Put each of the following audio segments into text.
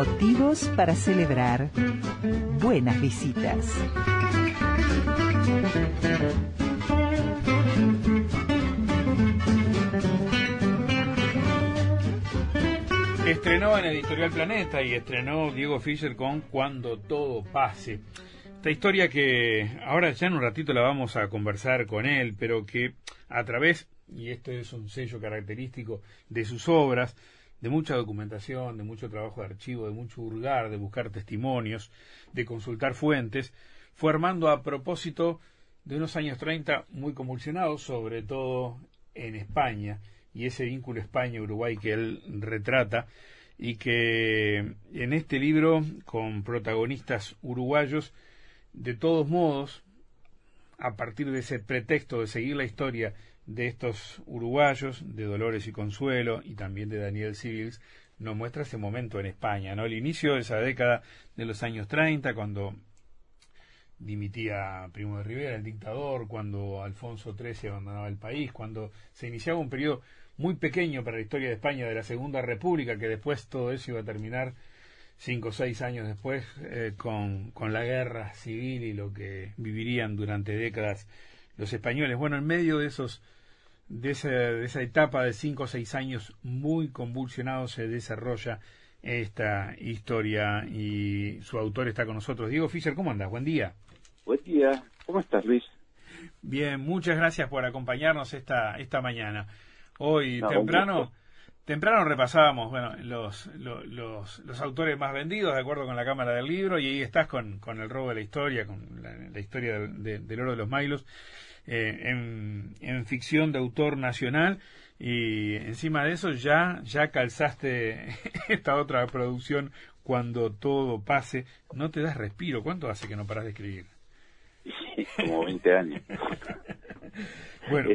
Motivos para celebrar buenas visitas. Estrenó en Editorial Planeta y estrenó Diego Fischer con Cuando todo pase. Esta historia que ahora ya en un ratito la vamos a conversar con él, pero que a través, y esto es un sello característico de sus obras, de mucha documentación, de mucho trabajo de archivo, de mucho hurgar, de buscar testimonios, de consultar fuentes, fue armando a propósito de unos años 30 muy convulsionados, sobre todo en España, y ese vínculo España-Uruguay que él retrata y que en este libro, con protagonistas uruguayos, de todos modos, a partir de ese pretexto de seguir la historia de estos uruguayos, de Dolores y Consuelo, y también de Daniel Civils, nos muestra ese momento en España, ¿no? El inicio de esa década de los años 30, cuando dimitía Primo de Rivera, el dictador, cuando Alfonso XIII abandonaba el país, cuando se iniciaba un periodo muy pequeño para la historia de España de la Segunda República, que después todo eso iba a terminar cinco o seis años después eh, con, con la guerra civil y lo que vivirían durante décadas los españoles. Bueno, en medio de esos de esa, de esa etapa de cinco o seis años muy convulsionado se desarrolla esta historia y su autor está con nosotros. Diego Fischer, ¿cómo andas? Buen día. Buen día. ¿Cómo estás, Luis? Bien, muchas gracias por acompañarnos esta, esta mañana. Hoy temprano, temprano repasábamos bueno, los, los, los, autores más vendidos de acuerdo con la Cámara del Libro y ahí estás con, con el robo de la historia, con la, historia del oro de los Mailos, eh, en, en ficción de autor nacional y encima de eso ya, ya calzaste esta otra producción cuando todo pase. No te das respiro. ¿Cuánto hace que no paras de escribir? como 20 años. bueno,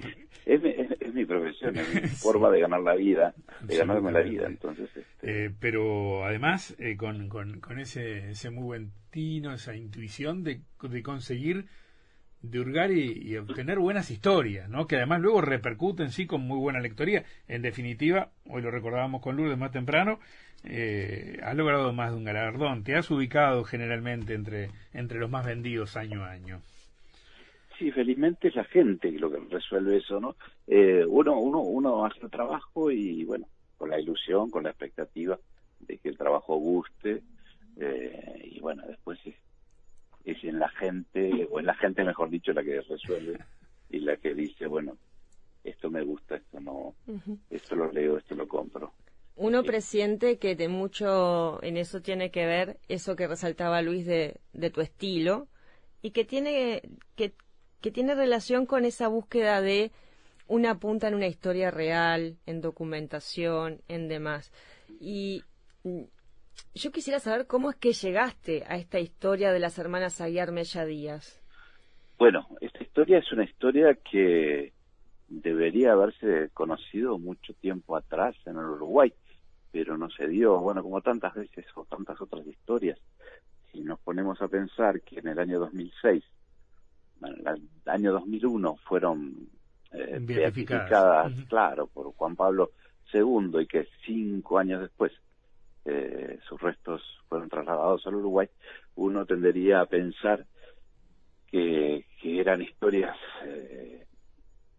es, mi profesión, es mi forma de ganar la vida, de ganarme la vida. entonces este... Eh, pero además, eh, con, con, con, ese, ese muy buen tino, esa intuición de, de conseguir de hurgar y, obtener buenas historias, ¿no? Que además luego repercuten sí con muy buena lectoría. En definitiva, hoy lo recordábamos con Lourdes más temprano, eh, has logrado más de un galardón. Te has ubicado generalmente entre entre los más vendidos año a año. Sí, felizmente es la gente lo que resuelve eso, ¿no? Eh, uno, uno, uno hace trabajo y, bueno, con la ilusión, con la expectativa de que el trabajo guste, eh, y bueno, después es, en la gente, o en la gente, mejor dicho, la que resuelve y la que dice, bueno, esto me gusta, esto no, esto lo leo, esto lo compro. Uno presiente que de mucho en eso tiene que ver eso que resaltaba Luis de, de tu estilo y que tiene que, que tiene relación con esa búsqueda de una punta en una historia real, en documentación, en demás. Y yo quisiera saber cómo es que llegaste a esta historia de las hermanas Aguiar Mella Díaz. Bueno, esta historia es una historia que debería haberse conocido mucho tiempo atrás en el Uruguay, pero no se dio, bueno, como tantas veces o tantas otras historias. Si nos ponemos a pensar que en el año 2006 bueno, el año 2001 fueron eh, beatificadas, claro, por Juan Pablo II y que cinco años después eh, sus restos fueron trasladados al Uruguay, uno tendería a pensar que, que eran historias eh,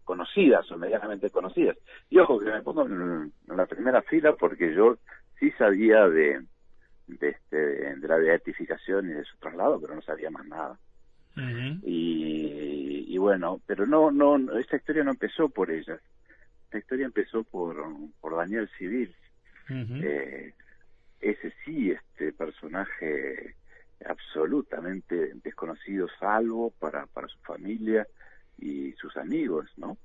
conocidas o medianamente conocidas. Y ojo que me pongo en, la primera fila porque yo sí sabía de, de, este, de la beatificación y de su traslado, pero no sabía más nada y, bueno, pero no, no, esta historia no empezó por ella Esta historia empezó por, por Daniel Civil. eh, ese sí, este personaje absolutamente desconocido, salvo para, para su familia y sus amigos, ¿no?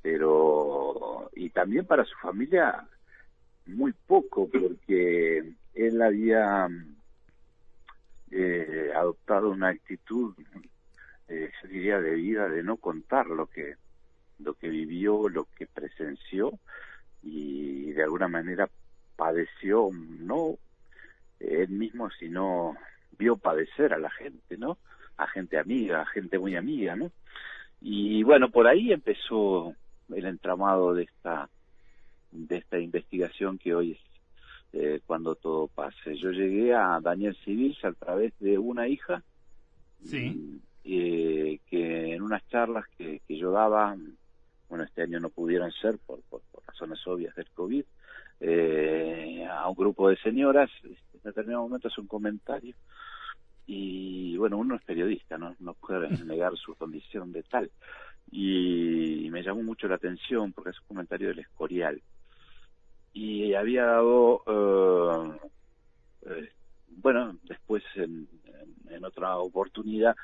Pero, y también para su familia, muy poco, porque él había eh, adoptado una actitud eh, yo diría de vida de no contar lo que lo que vivió lo que presenció y de alguna manera padeció no él mismo sino vio padecer a la gente no a gente amiga a gente muy amiga no y bueno por ahí empezó el entramado de esta de esta investigación que hoy es eh, cuando todo pase. Yo llegué a Daniel Civil a través de una hija sí. Eh, que en unas charlas que, que, yo daba, bueno, este año no pudieron ser por, por, por razones obvias del COVID, eh, a un grupo de señoras, en determinado momento hace un comentario y bueno, uno es periodista, no, no puede negar su condición de tal. Y me llamó mucho la atención porque es un comentario del Escorial. Y había dado, eh, eh, bueno, después en, en, otra oportunidad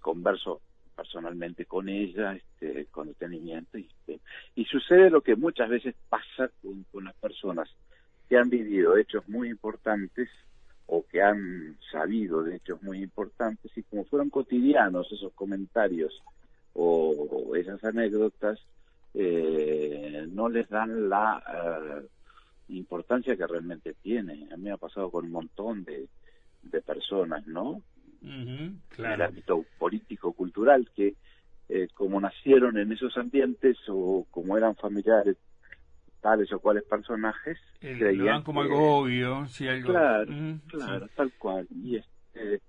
converso personalmente con ella, este, con detenimiento. Y, este, y sucede lo que muchas veces pasa con, con las personas que han vivido hechos muy importantes o que han sabido de hechos muy importantes y como fueron cotidianos esos comentarios o, esas anécdotas, eh, no les dan la eh, importancia que realmente tiene. A mí me ha pasado con un montón de, de personas, ¿no? Claro. En el ámbito político-cultural, que eh, como nacieron en esos ambientes o como eran familiares tales o cuales personajes el, creían como algo obvio sí algo claro claro tal cual y este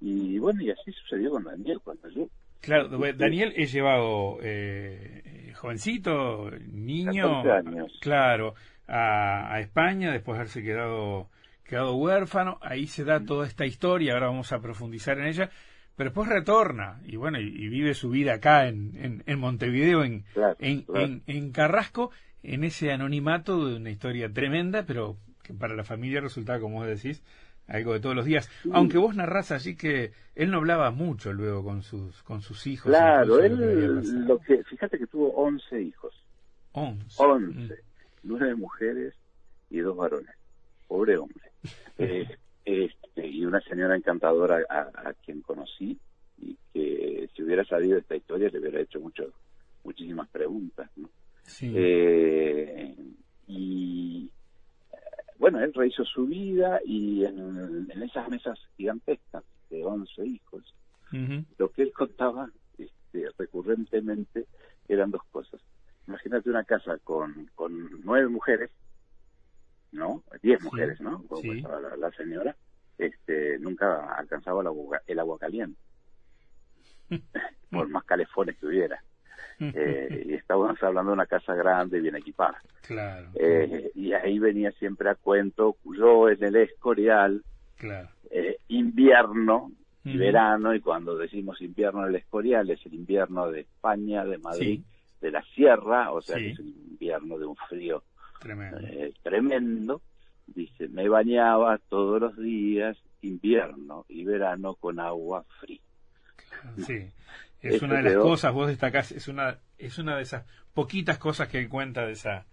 y bueno y así sucedió con Daniel cuando yo claro Daniel he llevado eh, jovencito niño años. claro a, a, España después de haberse quedado quedado huérfano ahí se da toda esta historia ahora vamos a profundizar en ella pero después retorna y bueno y, y vive su vida acá en, en, en Montevideo en, claro, en, claro. en, en Carrasco en ese anonimato de una historia tremenda, pero que para la familia resultaba, como vos decís, algo de todos los días. Aunque vos narrás allí que él no hablaba mucho luego con sus con sus hijos. Claro, lo él, lo que, fíjate que tuvo 11 hijos, Once. 11, Mm. nueve mujeres y dos varones. Pobre hombre. Eh, este, y una señora encantadora a, a quien conocí y que si hubiera sabido esta historia le hubiera hecho mucho, muchísimas preguntas, ¿no? Sí. Eh, y eh, bueno, él rehizo su vida y en, en esas mesas gigantescas de 11 hijos, Ujú. lo que él contaba este, recurrentemente eran dos cosas. Imagínate una casa con, con nueve mujeres, ¿no? Diez Sí, mujeres, ¿no? Como sí. estaba la, la señora, este, nunca alcanzaba el agua, el agua caliente, por más calefones que hubiera. Eh, y estábamos hablando de una casa grande, bien equipada. claro, Eh, y ahí venía siempre a cuento, yo en el Escorial, claro. eh, invierno y verano, y cuando decimos invierno en el Escorial es el invierno de España, de Madrid, Sí. de la sierra, o sea Sí. que es un invierno de un frío Tremendo. eh, tremendo. Dice, me bañaba todos los días, invierno y verano con agua fría. Sí. Es una de las quedó- cosas, vos destacás, es una, es una de esas poquitas cosas que él cuenta de esa,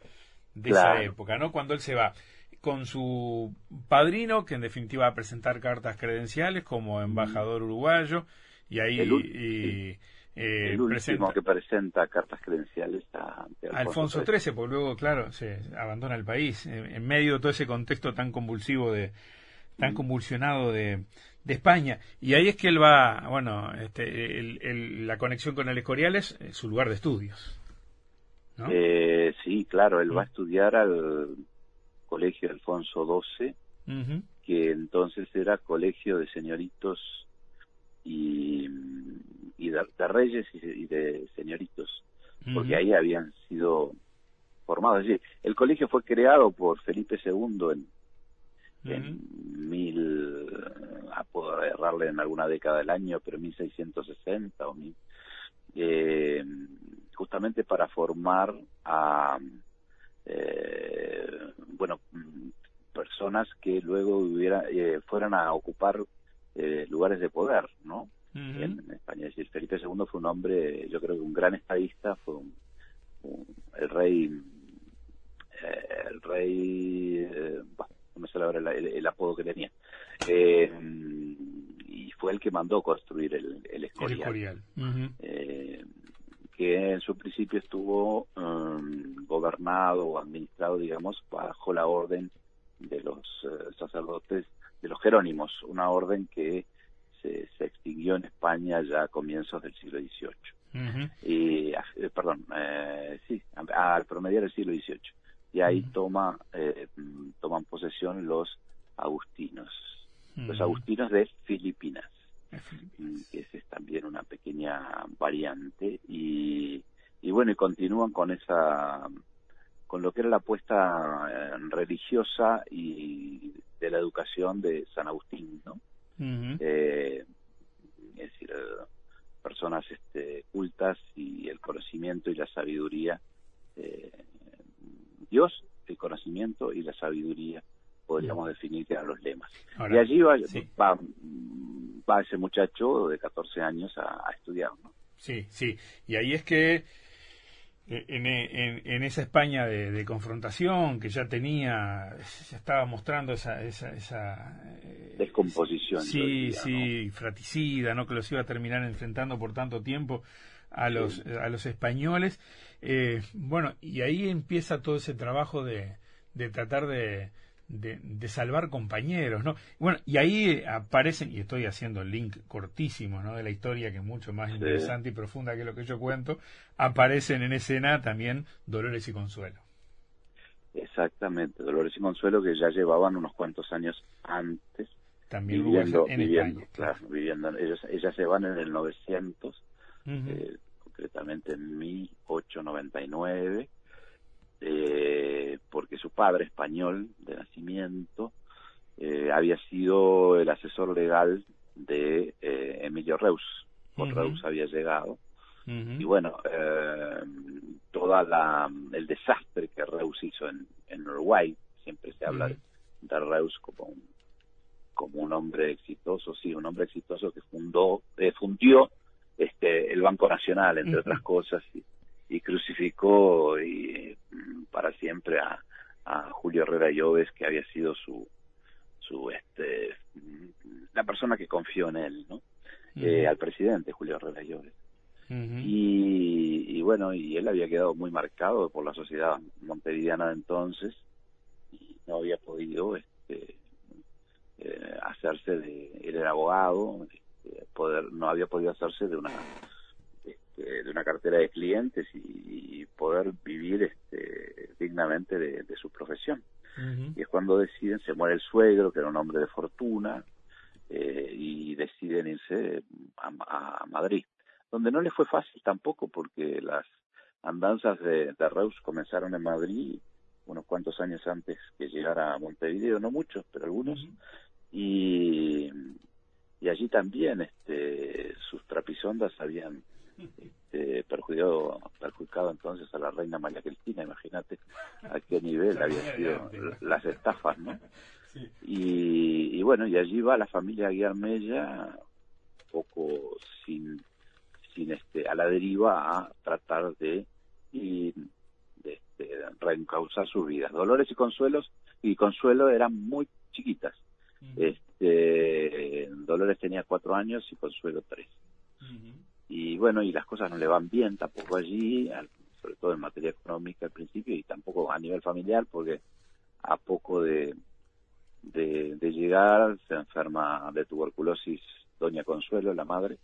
de Claro. esa época, ¿no? Cuando él se va con su padrino, que en definitiva va a presentar cartas credenciales como embajador uruguayo, y ahí El y, eh, el último presenta que presenta cartas credenciales a ante Alfonso XIII. XIII, porque luego, claro, se abandona el país en, en medio de todo ese contexto tan convulsivo de tan convulsionado de, de España. Y ahí es que él va, bueno, este, el- el- la conexión con el Escorial es eh, su lugar de estudios. ¿no? Eh, sí, claro, él va a Mm. estudiar al colegio Alfonso XII, que entonces era colegio de señoritos y, y de, de reyes y de, y de señoritos, porque ahí habían sido formados. Es decir, el colegio fue creado por Felipe II en, en mil, a poder errarle en alguna década del año, pero 1660 o mil, eh, justamente para formar a, eh, bueno, personas que luego hubiera, eh, fueran a ocupar eh, lugares de poder, ¿no? En España. Es decir, Felipe II fue un hombre, yo creo que un gran estadista, fue un, un- el rey, eh, el rey, eh, bah, no me sale ahora el, el- el apodo que tenía, Eh, y fue el que mandó construir el, Escorial, eh, que en su principio estuvo um, gobernado o administrado, digamos, bajo la orden de los eh, sacerdotes, de los jerónimos, una orden que se, se extinguió en España ya a comienzos del siglo XVIII. Y, eh, perdón, eh, sí, al promediar el siglo XVIII. y ahí toma eh, toman posesión los agustinos, los agustinos de Filipinas, que es también una pequeña variante y, y bueno y continúan con esa con lo que era la apuesta eh, religiosa y de la educación de San Agustín, ¿no? Eh, es decir, personas este, cultas y el conocimiento y la sabiduría. Eh, Dios, el conocimiento y la sabiduría, podríamos definir que eran los lemas. y allí va, va, ese muchacho de 14 años a, a estudiar, ¿no? Sí, sí. Y ahí es que en, esa España de, confrontación que ya tenía, ya estaba mostrando esa... esa, esa eh, Descomposición. Sí, sí, fraticida, ¿no? que los iba a terminar enfrentando por tanto tiempo a los, a los españoles. Eh, bueno, y ahí empieza todo ese trabajo de, de tratar de, de, salvar compañeros, ¿no? Bueno, y ahí aparecen, y estoy haciendo el link cortísimo, ¿no? De la historia, que es mucho más interesante y profunda que lo que yo cuento, aparecen en escena también Dolores y Consuelo. Exactamente, Dolores y Consuelo que ya llevaban unos cuantos años antes. También viviendo, en España. Claro, viviendo. Ellos, ellas se van en el 900, eh, concretamente en 1899 eh, porque su padre español de nacimiento eh, había sido el asesor legal de eh, Emilio Reus. Por Reus había llegado. Y bueno, eh, toda la el desastre que Reus hizo en, en Uruguay, siempre se habla de, Reus como un, como un hombre exitoso, sí, un hombre exitoso que fundó, fundió este el Banco Nacional, entre otras cosas, y, y crucificó y, mm, para siempre a, Julio Herrera Lloves, que había sido su, su este, mm, la persona que confió en él, ¿no? Eh, al presidente Julio Herrera Lloves. y, bueno, y él había quedado muy marcado por la sociedad montevideana de entonces y no había podido este, eh, hacerse de, él era abogado, este, poder, no había podido hacerse de una este, de una cartera de clientes y, poder vivir este, dignamente de, su profesión. Y es cuando deciden, se muere el suegro, que era un hombre de fortuna, eh, y deciden irse a, Madrid, donde no le fue fácil tampoco, porque las andanzas de, Reus comenzaron en Madrid unos cuantos años antes que llegara a Montevideo, no muchos, pero algunos, y, y allí también este, sus trapisondas habían este, perjudicado, perjudicado entonces a la reina María Cristina, imagínate a qué nivel habían sido las estafas, ¿no? Y, bueno, y allí va la familia Guillermella, poco sin, sin este, a la deriva a tratar de, y, de, este, reencauzar sus vidas. Dolores y Consuelos y Consuelo eran muy chiquitas. Este, Dolores tenía cuatro años y Consuelo tres y bueno, y las cosas no le van bien tampoco allí, sobre todo en materia económica al principio y tampoco a nivel familiar, porque a poco de, de, llegar se enferma de tuberculosis Doña Consuelo, la madre,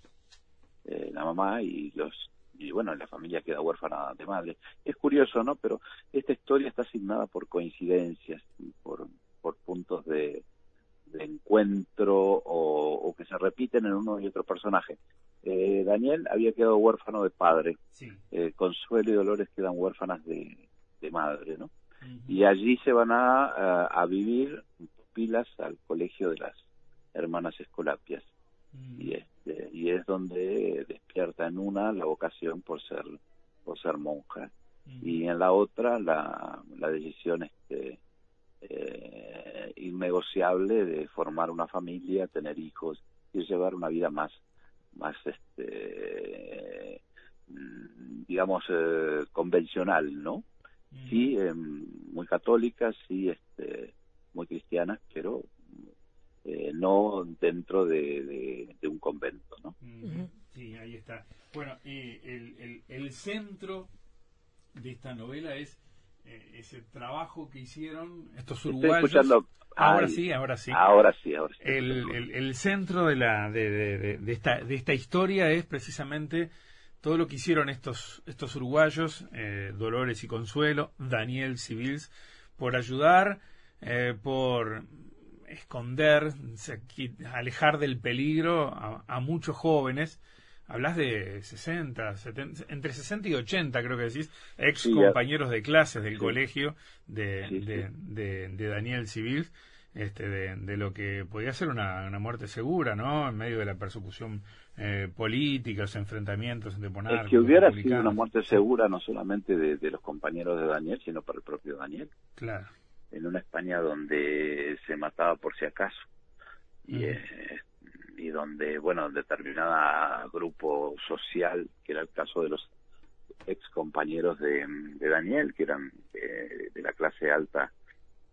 eh, la mamá, y los y bueno, la familia queda huérfana de madre. Es curioso, ¿no? Pero esta historia está asignada por coincidencias, por, por puntos de, encuentro o, que se repiten en uno y otro personaje. Eh, Daniel había quedado huérfano de padre, eh, Consuelo y Dolores quedan huérfanas de, madre, ¿no? Y allí se van a, a, vivir pilas al colegio de las hermanas Escolapias. y, este, y es donde despierta en una la vocación por ser, por ser monja. Y en la otra la, la decisión este, eh, innegociable de formar una familia, tener hijos y llevar una vida más más este mm, digamos eh, convencional no sí em, muy católicas sí este muy cristianas pero eh, no dentro de, de, un convento no sí ahí está. Bueno el, el, el centro de esta novela es eh, ese trabajo que hicieron estos uruguayos Ahora sí, ahora sí. Ahora sí, ahora sí. El, el, centro de, la, de, de, esta, de esta historia es precisamente todo lo que hicieron estos, estos uruguayos, eh, Dolores y Consuelo, Daniel Civils, por ayudar, eh, por esconder, alejar del peligro a, muchos jóvenes. Hablas de 60, 70, entre 60 y 80 creo que decís, ex compañeros de clases del colegio de, de, de, Daniel Civils, este, de, lo que podía ser una, una muerte segura, ¿no? En medio de la persecución eh, políticas, enfrentamientos entre Es que hubiera sido una muerte segura no solamente de, los compañeros de Daniel, sino para el propio Daniel. Claro. En una España donde se mataba por si acaso y, eh, y donde, bueno, determinada grupo social, que era el caso de los ex compañeros de, Daniel, que eran eh, de la clase alta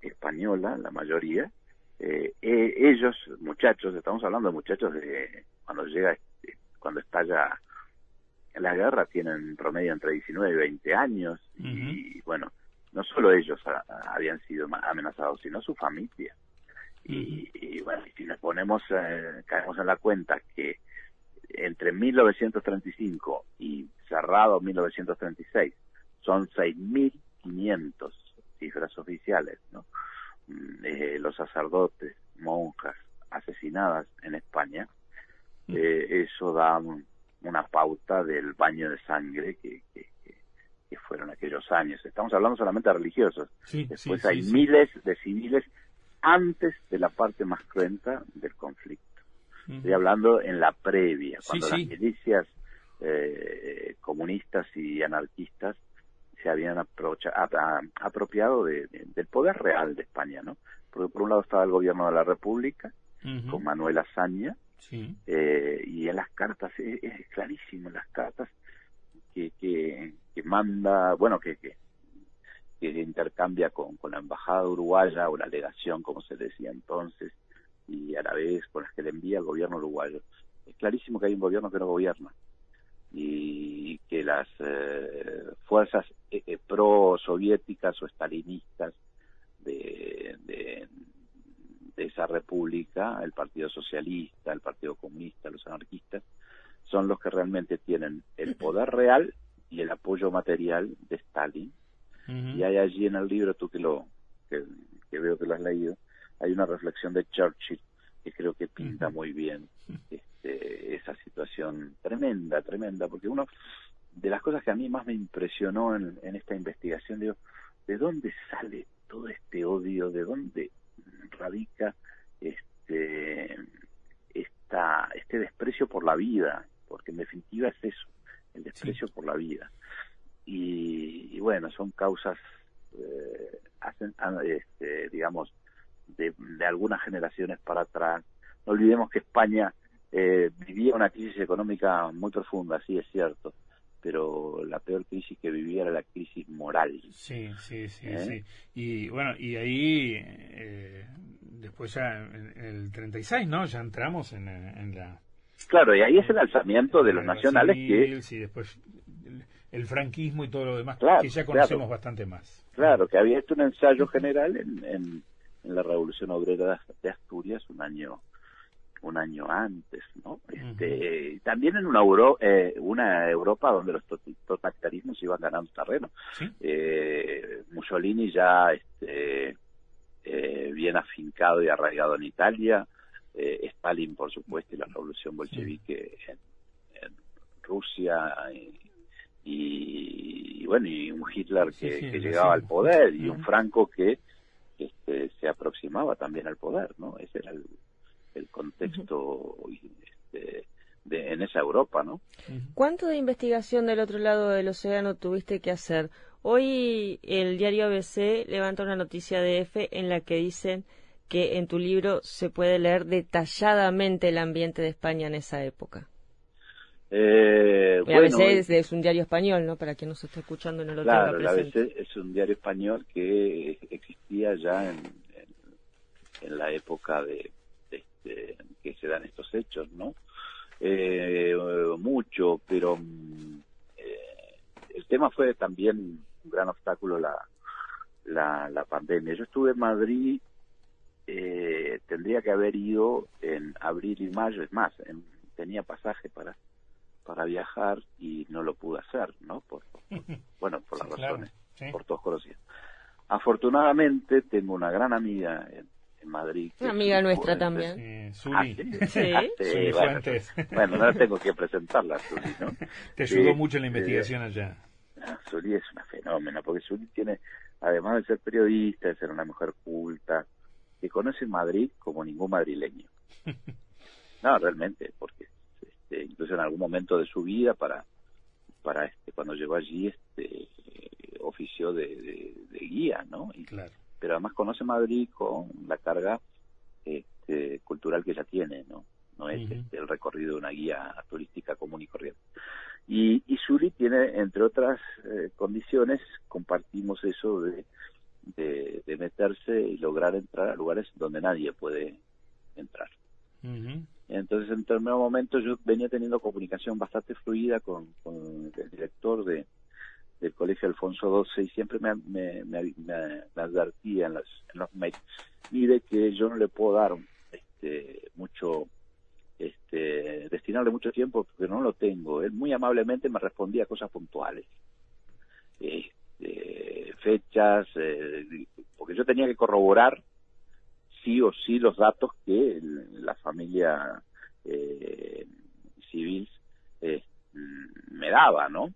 española, la mayoría, eh, ellos, muchachos, estamos hablando de muchachos de cuando llega cuando estalla la guerra tienen promedio entre 19 y 20 años y bueno, no solo ellos habían sido amenazados, sino su familia. Y, bueno, si nos ponemos, eh, caemos en la cuenta que entre 1935 y cerrado 1936 son 6.500 cifras oficiales, ¿no? Mm, eh, los sacerdotes, monjas asesinadas en España, eh, eso da una pauta del baño de sangre que, que, fueron aquellos años. Estamos hablando solamente de religiosos. Después hay miles de civiles antes de la parte más cruenta del conflicto. Estoy hablando en la previa, cuando las milicias eh, comunistas y anarquistas se habían apropiado de, del poder real de España, ¿no? Porque por un lado estaba el gobierno de la República, con Manuel Azaña, eh, y en las cartas, es, clarísimo, en las cartas que, que, manda, bueno, que, que, intercambia con, con la embajada uruguaya o la legación, como se decía entonces, y a la vez con las que le envía el gobierno uruguayo. Es clarísimo que hay un gobierno que no gobierna y que las eh, fuerzas eh, pro-soviéticas o estalinistas de, de esa república, el Partido Socialista, el Partido Comunista, los anarquistas, son los que realmente tienen el poder real y el apoyo material de Stalin. Y hay allí en el libro, tú que lo que, veo que lo has leído, hay una reflexión de Churchill que creo que pinta muy bien este, esa situación tremenda, tremenda, porque uno de las cosas que a mí más me impresionó en, en esta investigación, digo, ¿de dónde sale todo este odio? ¿De dónde radica este, esta, este desprecio por la vida, porque en definitiva es eso, el desprecio por la vida. Y, bueno, son causas, eh, hacen, este, digamos, de, algunas generaciones para atrás. No olvidemos que España eh, vivía una crisis económica muy profunda, sí es cierto, pero la peor crisis que vivía era la crisis moral. Sí, sí, sí, ¿Eh? sí. Y bueno, y ahí eh, después ya en, el 36, ¿no? Ya entramos en, la... Claro, y ahí es el alzamiento de los nacionales que... Sí, después el, franquismo y todo lo demás, que ya conocemos bastante más. Claro, que había hecho un ensayo general en, en, la Revolución Obrera de Asturias un año un año antes, ¿no? Este, También en una, Euro, eh, una Europa donde los totalitarismos iban ganando terreno. Eh, Mussolini ya este, eh, bien afincado y arraigado en Italia, eh, Stalin, por supuesto, y la revolución bolchevique en, Rusia, y, bueno, y un Hitler que, llegaba al poder, y un Franco que este, se aproximaba también al poder, ¿no? Ese era el, el contexto este, de, en esa Europa, ¿no? ¿Cuánto de investigación del otro lado del océano tuviste que hacer? Hoy el diario ABC levanta una noticia de F en la que dicen que en tu libro se puede leer detalladamente el ambiente de España en esa época. Eh, ABC es, un diario español, ¿no? Para quien nos está escuchando en el otro Claro, el ABC es un diario español que existía ya en, en la época de, este, que se dan estos hechos, ¿no? Eh, mucho, pero mm, eh, el tema fue también un gran obstáculo la, la, pandemia. Yo estuve en Madrid, eh, tendría que haber ido en abril y mayo, es más, tenía pasaje para, para viajar y no lo pude hacer, ¿no? Por, bueno, por las razones, por todos conocidos. Afortunadamente tengo una gran amiga en, Madrid. Una amiga nuestra también. Sí, ah, sí. bueno, no tengo que presentarla, Zuli, ¿no? Te ayudó mucho en la investigación allá. Ah, Zuli es una fenómena, porque Zuli tiene, además de ser periodista, de ser una mujer culta, que conoce Madrid como ningún madrileño. No, realmente, porque este, incluso en algún momento de su vida, para, para este, cuando llegó allí, este, ofició de, guía, ¿no? Y, claro. Pero además conoce Madrid con la carga este, cultural que ella tiene, ¿no? No es este, el recorrido de una guía turística común y corriente. Y, y Suri tiene, entre otras eh, condiciones, compartimos eso de, de, meterse y lograr entrar a lugares donde nadie puede entrar. Entonces, en determinado momento yo venía teniendo comunicación bastante fluida con, el director de, del colegio Alfonso XII y siempre me, me, me, advertía en, las, en los mails, mire que yo no le puedo dar este, mucho, este, destinarle mucho tiempo porque no lo tengo. Él muy amablemente me respondía cosas puntuales. Este, fechas, eh, porque yo tenía que corroborar sí o sí los datos que la familia eh, civil eh, me daba, ¿no?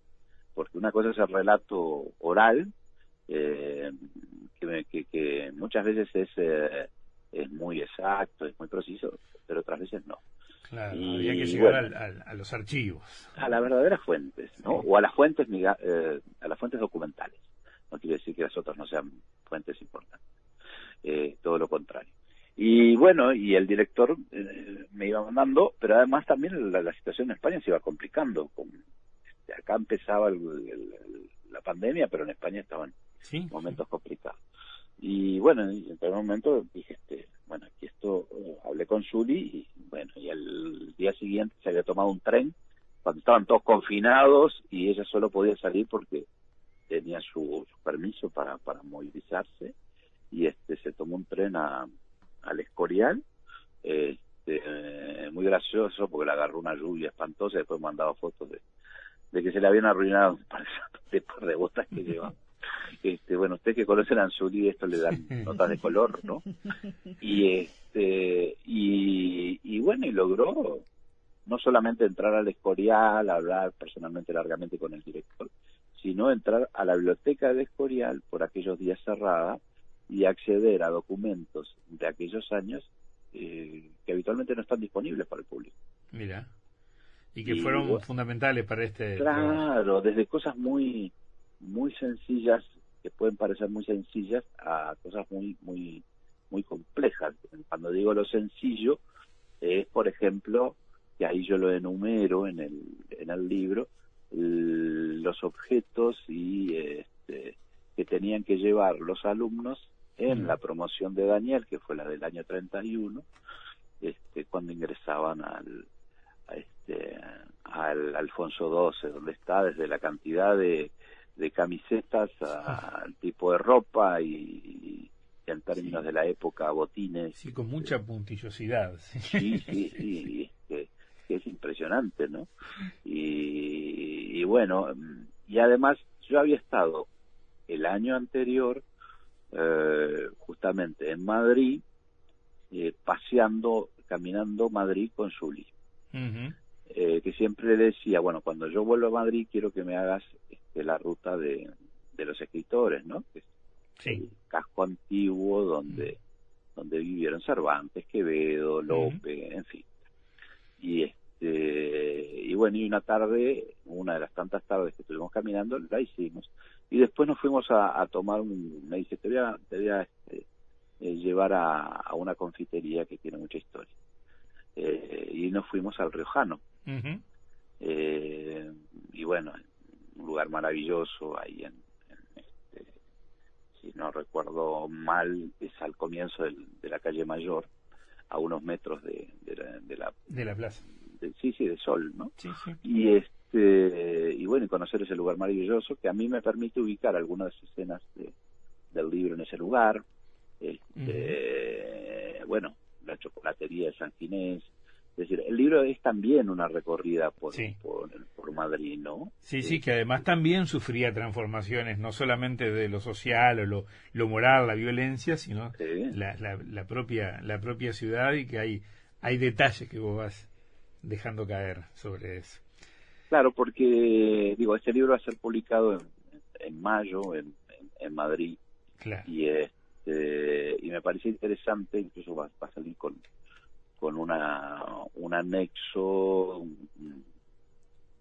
Porque una cosa es el relato oral, eh, que, que, muchas veces es, eh, es muy exacto, es muy preciso, pero otras veces no. Claro, había que llegar a los archivos. A las verdaderas fuentes, ¿no? O a las fuentes, a las fuentes documentales. No quiere decir que las otras no sean fuentes importantes. todo lo contrario. Y bueno, y el director eh, me iba mandando, pero además también la, situación en España se iba complicando. Con, este, acá empezaba la pandemia, pero en España estaban momentos complicados. Y bueno, en aquel momento dije, este, bueno, aquí esto, eh, hablé con Zuli y bueno, y al día siguiente se había tomado un tren cuando estaban todos confinados y ella solo podía salir porque tenía su, su permiso para, para movilizarse y este se tomó un tren a, al Escorial, este, muy gracioso porque le agarró una lluvia espantosa y después mandaba fotos de, que se le habían arruinado un par de, par de botas que llevaba. Este, bueno, usted que conoce a Anzuli, esto le dan notas de color, ¿no? Y este, y, y bueno, y logró no solamente entrar al Escorial, hablar personalmente largamente con el director, sino entrar a la biblioteca de Escorial por aquellos días cerrada y acceder a documentos de aquellos años eh, que habitualmente no están disponibles para el público. Mira. Y que fueron fundamentales para este. Claro, desde cosas muy muy sencillas que pueden parecer muy sencillas a cosas muy muy muy complejas. Cuando digo lo sencillo es, por ejemplo, que ahí yo lo enumero en el en el libro los objetos y este, que tenían que llevar los alumnos en la promoción de Daniel, que fue la del año 31, este, cuando ingresaban al, a este, al Alfonso XII, donde está desde la cantidad de, de camisetas al tipo de ropa y, en términos de la época botines. Sí, con mucha puntillosidad. Sí, sí, sí, que, es impresionante, ¿no? Y, y bueno, y además yo había estado el año anterior eh, justamente en Madrid, eh, paseando, caminando Madrid con Zuli. eh, que siempre le decía, bueno, cuando yo vuelvo a Madrid quiero que me hagas este, la ruta de, de los escritores, ¿no? Que el casco antiguo donde, donde vivieron Cervantes, Quevedo, Lope, en fin. Y este y bueno, y una tarde, una de las tantas tardes que estuvimos caminando, la hicimos y después nos fuimos a, tomar un, me dice, te voy a, te voy a este, eh, llevar a, una confitería que tiene mucha historia. Eh, y nos fuimos al Riojano. Eh, y bueno, un lugar maravilloso ahí en, este, si no recuerdo mal, es al comienzo de la calle Mayor, a unos metros de, de, la, de la, plaza. sí, sí, de Sol, ¿no? Sí, sí. Y este este, y bueno, y conocer ese lugar maravilloso que a mí me permite ubicar algunas escenas del libro en ese lugar. Este, Bueno, la chocolatería de San Ginés, Es decir, el libro es también una recorrida por, Sí. por, por Madrid, ¿no? Sí, sí, que además también sufría transformaciones, no solamente de lo social o lo, lo moral, la violencia, sino Sí. la, la, la propia la propia ciudad y que hay hay detalles que vos vas dejando caer sobre eso. Claro, porque, digo, este libro va a ser publicado en, en mayo en, en- en Madrid Claro. y este y me parece interesante, incluso va, va a salir con, con una un anexo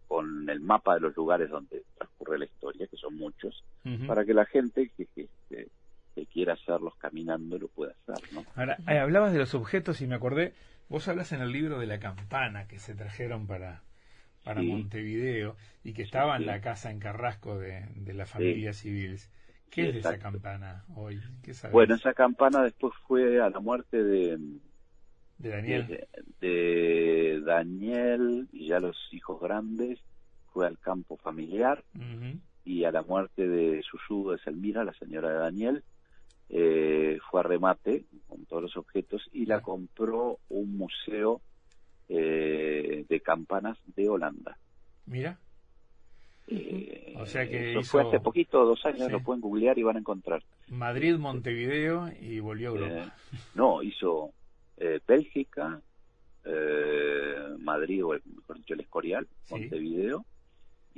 con el mapa de los lugares donde transcurre la historia, que son muchos, para que la gente que, que, que- que quiera hacerlos caminando lo pueda hacer, ¿no? Ahora, eh, hablabas de los objetos y me acordé, vos hablas en el libro de la campana que se trajeron para, para Sí. Montevideo y que estaba en la casa en Carrasco de, de la familia Civiles. ¿Qué es de esa campana hoy? Bueno, esa campana después fue a la muerte de, de Daniel. de, de Daniel y ya los hijos grandes, fue al campo familiar y a la muerte de Susu de Selmira, la señora de Daniel, eh, fue a remate con todos los objetos y la compró un museo eh, de campanas de Holanda. Mira, Eh, O sea que hizo- fue hace poquito, dos años, Sí. lo pueden googlear y van a encontrar. Madrid, Montevideo y volvió a Europa. Eh, no, hizo eh, Bélgica, eh, Madrid, o el- mejor dicho, el Escorial, Sí. Montevideo,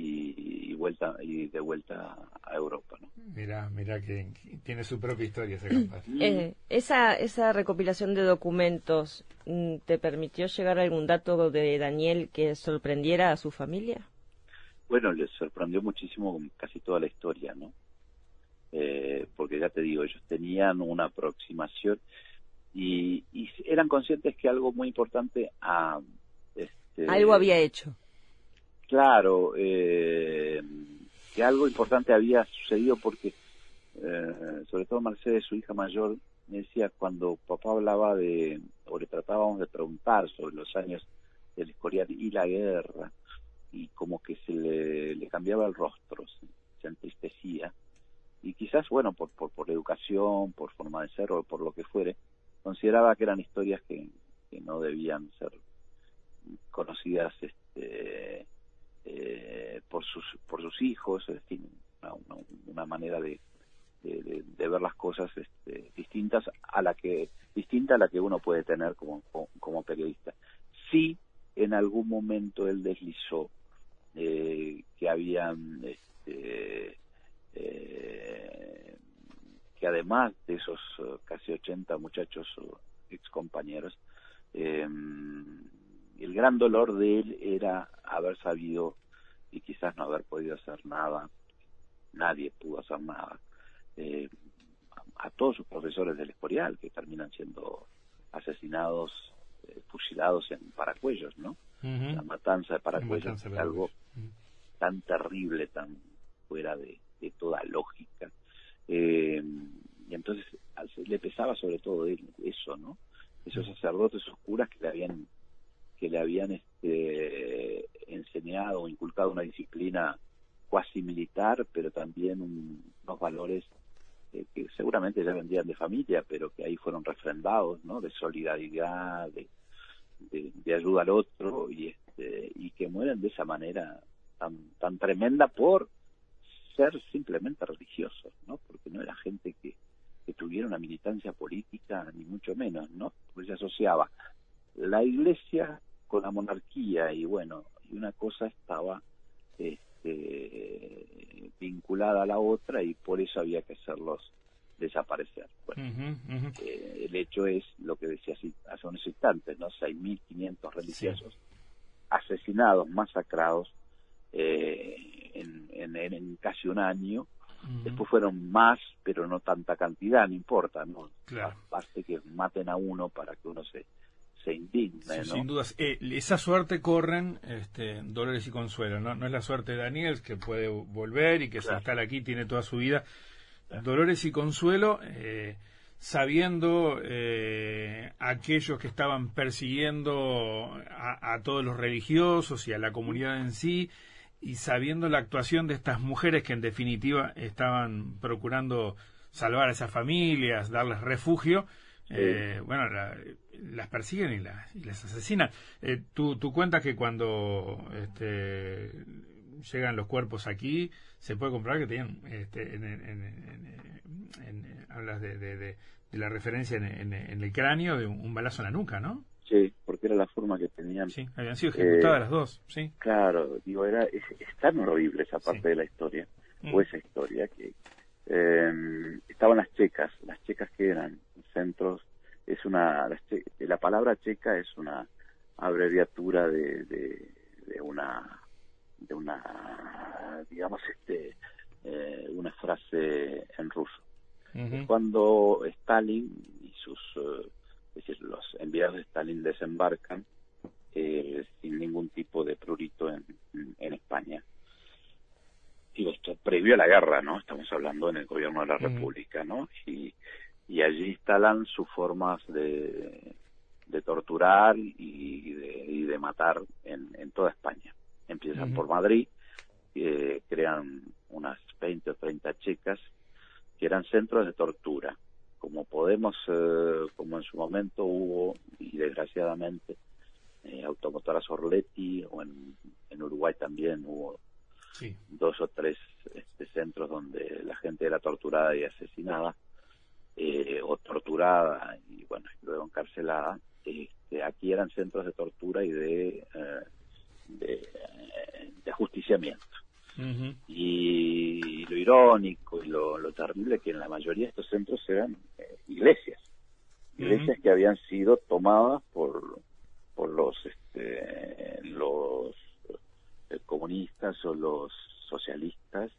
y, y vuelta y de vuelta a Europa. ¿no? Mira, mira que, que tiene su propia historia esa campana. Eh, esa, esa recopilación de documentos mm, te permitió llegar a algún dato de Daniel que sorprendiera a su familia. Bueno, les sorprendió muchísimo casi toda la historia, ¿no? Eh, porque ya te digo, ellos tenían una aproximación y, y eran conscientes que algo muy importante a este, Algo había hecho. Claro, eh, que algo importante había sucedido porque, eh, sobre todo Mercedes, su hija mayor, me decía cuando papá hablaba de, o le tratábamos de preguntar sobre los años del Escorial y la guerra, y como que se le, cambiaba el rostro, se, se entristecía. Y quizás, bueno, por, por, por educación, por forma de ser o por lo que fuere, consideraba que eran historias que, que no debían ser conocidas este, eh, por sus por sus hijos es una, una- manera de, ver las cosas este, distintas a la que distinta a la que uno puede tener como como, periodista. Sí en algún momento él deslizó eh, que habían este, eh, que además de esos eh, casi 80 muchachos ex compañeros el gran dolor de él era haber sabido y quizás no haber podido hacer nada, nadie pudo hacer nada, eh, a, a todos sus profesores del Escorial que terminan siendo asesinados, eh, fusilados en Paracuellos, ¿no? La matanza de Paracuellos es algo tan terrible, tan fuera de, de toda lógica. Eh, y entonces le pesaba sobre todo él eso, ¿no? Esos sacerdotes, esos curas que le habían que le habían este, enseñado o inculcado una disciplina cuasi militar, pero también un- unos valores eh, que seguramente ya vendían de familia, pero que ahí fueron refrendados, ¿no? De solidaridad, de, de, de ayuda al otro y este, y que mueren de esa manera tan tan tremenda por ser simplemente religiosos, ¿no? Porque no era gente que, que tuviera una militancia política ni mucho menos, ¿no? Porque se asociaba la Iglesia con la monarquía y bueno, y una cosa estaba este, vinculada a la otra y por eso había que hacerlos desaparecer. Bueno, eh, el hecho es lo que decía así- hace unos instantes, ¿no? 6.500 religiosos asesinados, masacrados eh, en, en, en casi un año. Después fueron más, pero no tanta cantidad, no importa, ¿no? Claro. Baste que maten a uno para que uno se, se. Sin dudas. Eh, esa suerte corren este, Dolores y Consuelo. ¿no? no es la suerte de Daniel, que puede volver y que se Claro. instala aquí, tiene toda su vida. Dolores y Consuelo, eh, sabiendo eh, aquellos que estaban persiguiendo a, a todos los religiosos y a la comunidad en sí, y sabiendo la actuación de estas mujeres que en definitiva estaban procurando salvar a esas familias, darles refugio, eh, bueno, las persiguen y, y las asesinan. Eh, tú, tú cuentas que cuando este, llegan los cuerpos aquí, se puede comprobar que tenían, este, en, hablas de, de, la referencia en, el cráneo de un, balazo en la nuca, ¿no? Sí, porque era la forma que tenían. Sí, habían sido ejecutadas las dos, sí. Claro, digo, era, es, tan horrible esa parte de la historia, o mm. esa historia, que eh, estaban las checas, las checas que eran centros, es una, la, palabra checa es una abreviatura de, de, una, de una, digamos, este, eh, una frase en ruso. Cuando Stalin y sus, eh, es decir, los enviados de Stalin desembarcan eh, sin ningún tipo de prurito en, en España, digo, esto previo a la guerra, ¿no? Estamos hablando en el gobierno de la República, ¿no? Y, y allí instalan sus formas de, de torturar y de, y de matar en, en toda España. Empiezan por Madrid, eh, crean unas 20 o 30 checas que eran centros de tortura. Como podemos, eh, como en su momento hubo, y desgraciadamente, eh, automotoras Orletti, o en, en Uruguay también hubo dos o tres este, centros donde la gente era torturada y asesinada, eh, o torturada y bueno, luego encarcelada. Este, aquí eran centros de tortura y de, eh, de, ajusticiamiento. y, lo irónico y lo, terrible que en la mayoría de estos centros eran eh, iglesias, iglesias que habían sido tomadas por por los este, los comunistas o los socialistas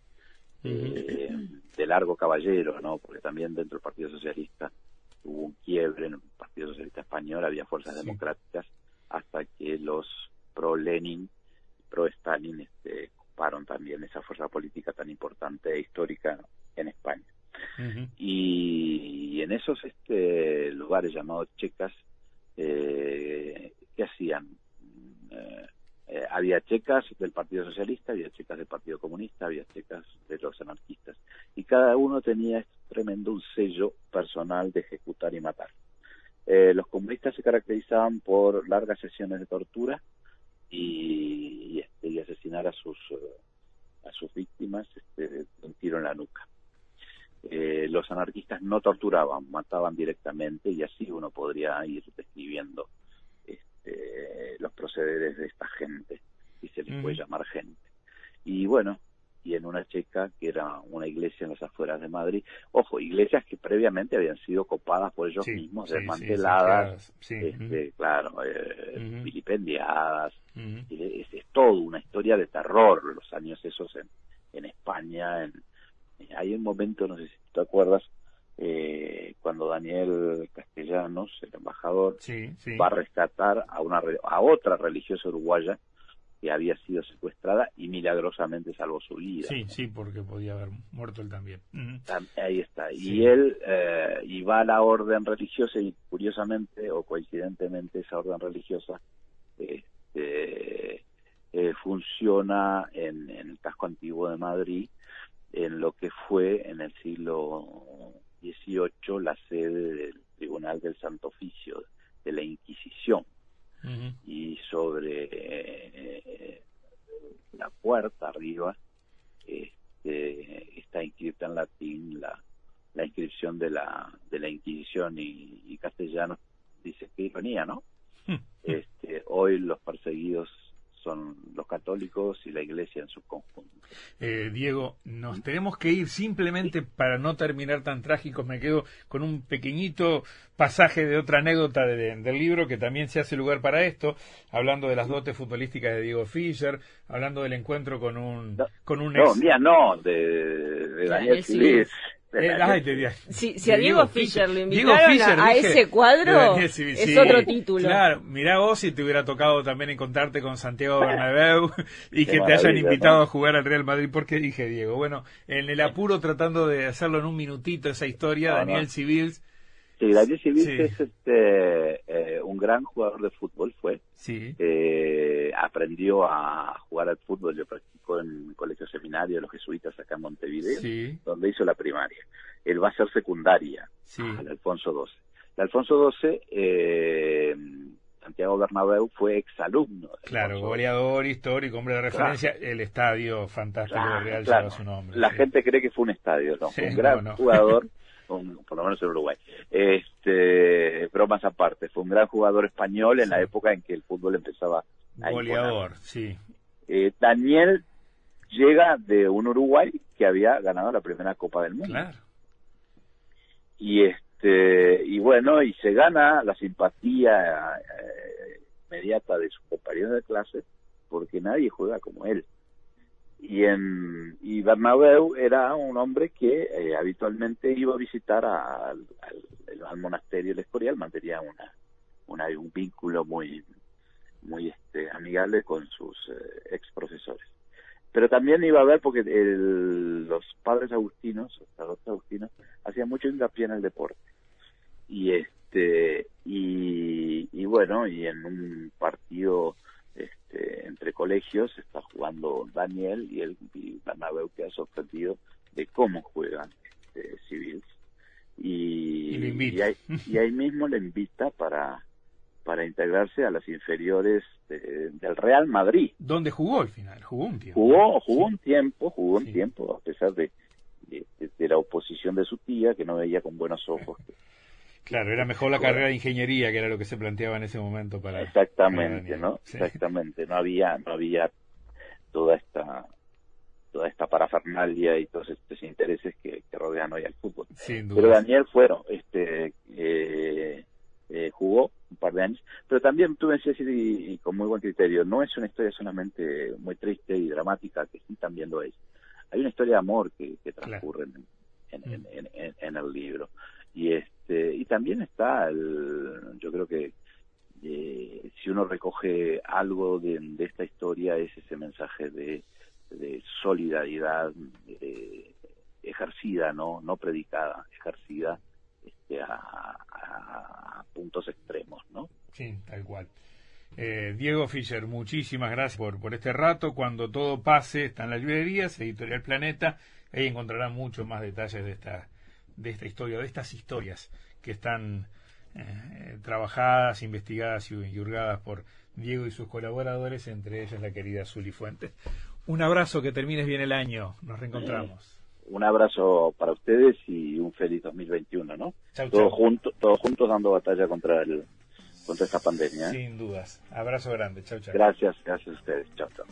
eh, de largo caballero, ¿no? Porque también dentro del Partido Socialista hubo un quiebre en el Partido Socialista Español, había fuerzas democráticas, hasta que los pro-Lenin, pro-Stalin, este, ocuparon también esa fuerza política tan importante e histórica en España. y, en esos este, lugares llamados checas, eh, ¿qué hacían? Eh, eh, había checas del Partido Socialista, había checas del Partido Comunista, había checas de los anarquistas. Y cada uno tenía tremendo un sello personal de ejecutar y matar. Eh, los comunistas se caracterizaban por largas sesiones de tortura y, este, asesinar a sus, eh, a sus víctimas este, un tiro en la nuca. los anarquistas no torturaban, mataban directamente y así uno podría ir describiendo este, los procederes de esta gente, y se les puede llamar gente. Y bueno, y en una checa que era una iglesia en las afueras de Madrid. Ojo, iglesias que previamente habían sido copadas por ellos mismos, desmanteladas, este, claro, eh, vilipendiadas. es, todo una historia de terror los años esos en, en España. En, hay un momento, no sé si te acuerdas, eh, cuando Daniel Castellanos, el embajador, va a rescatar a, una, a otra religiosa uruguaya que había sido secuestrada y milagrosamente salvó su vida. Sí, sí, porque podía haber muerto él también. Ahí está. Y él eh, y va a la orden religiosa y curiosamente o coincidentemente esa orden religiosa este, eh, funciona en, en el casco antiguo de Madrid en lo que fue en el siglo 18 la sede del Tribunal del Santo Oficio de la Inquisición. Y sobre eh, la puerta arriba este, está inscrita en latín la, la inscripción de la de la Inquisición y, castellano. Dice que ironía no hmm. este hoy los perseguidos son los católicos y la iglesia en su conjunto. Eh, Diego, nos tenemos que ir simplemente para no terminar tan trágicos. Me quedo con un pequeñito pasaje de otra anécdota del libro que también se hace lugar para esto, hablando de las dotes futbolísticas de Diego Fischer, hablando del encuentro con un con un no, mía no, de, Daniel. Eh, si, a Diego Fischer lo invitaron a, ese cuadro, es otro título. Claro, mirá vos si te hubiera tocado también encontrarte con Santiago Bernabéu y que te hayan invitado a jugar al Real Madrid. porque dije Diego? Bueno, en el apuro tratando de hacerlo en un minutito esa historia, Daniel Civils Sí, Daniel Civils es este, eh, un gran jugador de fútbol, fue. Sí. Eh, aprendió a jugar al fútbol, yo practicó en el colegio seminario de los jesuitas acá en Montevideo, donde hizo la primaria. Él va a ser secundaria al Alfonso XII. de Alfonso XII, eh, Santiago Bernabéu fue exalumno. Claro, Alfonso goleador histórico, hombre de referencia, el estadio fantástico Claro, de Real claro. lleva su nombre. La sí. gente cree que fue un estadio, ¿no? Sí, un gran no, no. jugador, un- por lo menos en Uruguay. Este, bromas aparte, fue un gran jugador español en la época en que el fútbol empezaba a Goleador, sí. Eh, Daniel llega de un Uruguay que había ganado la primera Copa del Mundo. Claro. Y este y bueno, y se gana la simpatía eh, inmediata de sus compañeros de clase porque nadie juega como él. Y en y Bernabéu era un hombre que eh, habitualmente iba a visitar al- al monasterio del Escorial, mantenía una, una un vínculo muy muy este amigable con sus eh, ex profesores. Pero también iba a ver porque el- los padres agustinos, los sacerdotes agustinos, hacían mucho hincapié en el deporte. Y este y, y bueno, y en un partido este, entre colegios está jugando Daniel y el y Bernabéu queda sorprendido de cómo juegan este, Civils. Y, Y ahí, y ahí mismo le invita para para integrarse a las inferiores de- del Real Madrid. ¿Dónde jugó al final? Jugó un tiempo. Jugó, jugó Sí. un tiempo, jugó un tiempo, a pesar de- de la oposición de su tía, que no veía con buenos ojos. Claro, era mejor la carrera de ingeniería, que era lo que se planteaba en ese momento para. Exactamente. ¿no? Sí. Exactamente. No había, no había toda esta toda esta parafernalia y todos estos intereses que, que rodean hoy al fútbol. Sin Pero duda. Daniel fueron, este, eh, eh, jugó un par de años, pero también tuve que decir y, y con muy buen criterio, no es una historia solamente muy triste y dramática, que sí también lo es. Hay una historia de amor que, que transcurre en, Mm. en- en- en el libro. Y este y también está, el, yo creo que eh, si uno recoge algo de, esta historia es ese mensaje de, de solidaridad eh, ejercida, no no predicada, ejercida este, a, puntos extremos, ¿no? Sí, tal cual. Eh, Diego Fischer, muchísimas gracias por, por este rato. Cuando todo pase, está en las librerías, Editorial Planeta. Ahí encontrarán muchos más detalles de esta, de esta historia, de estas historias que están eh, trabajadas, investigadas y, hurgadas por Diego y sus colaboradores, entre ellas la querida Zuli Fuentes. Un abrazo, que termines bien el año. Nos reencontramos. Un abrazo para ustedes y un feliz 2021, ¿no? Chau, Todos chau. juntos, todos juntos dando batalla contra el contra esta pandemia. ¿eh? Sin dudas. Abrazo grande. Chau, chau. Gracias, gracias a ustedes. Chao, chao.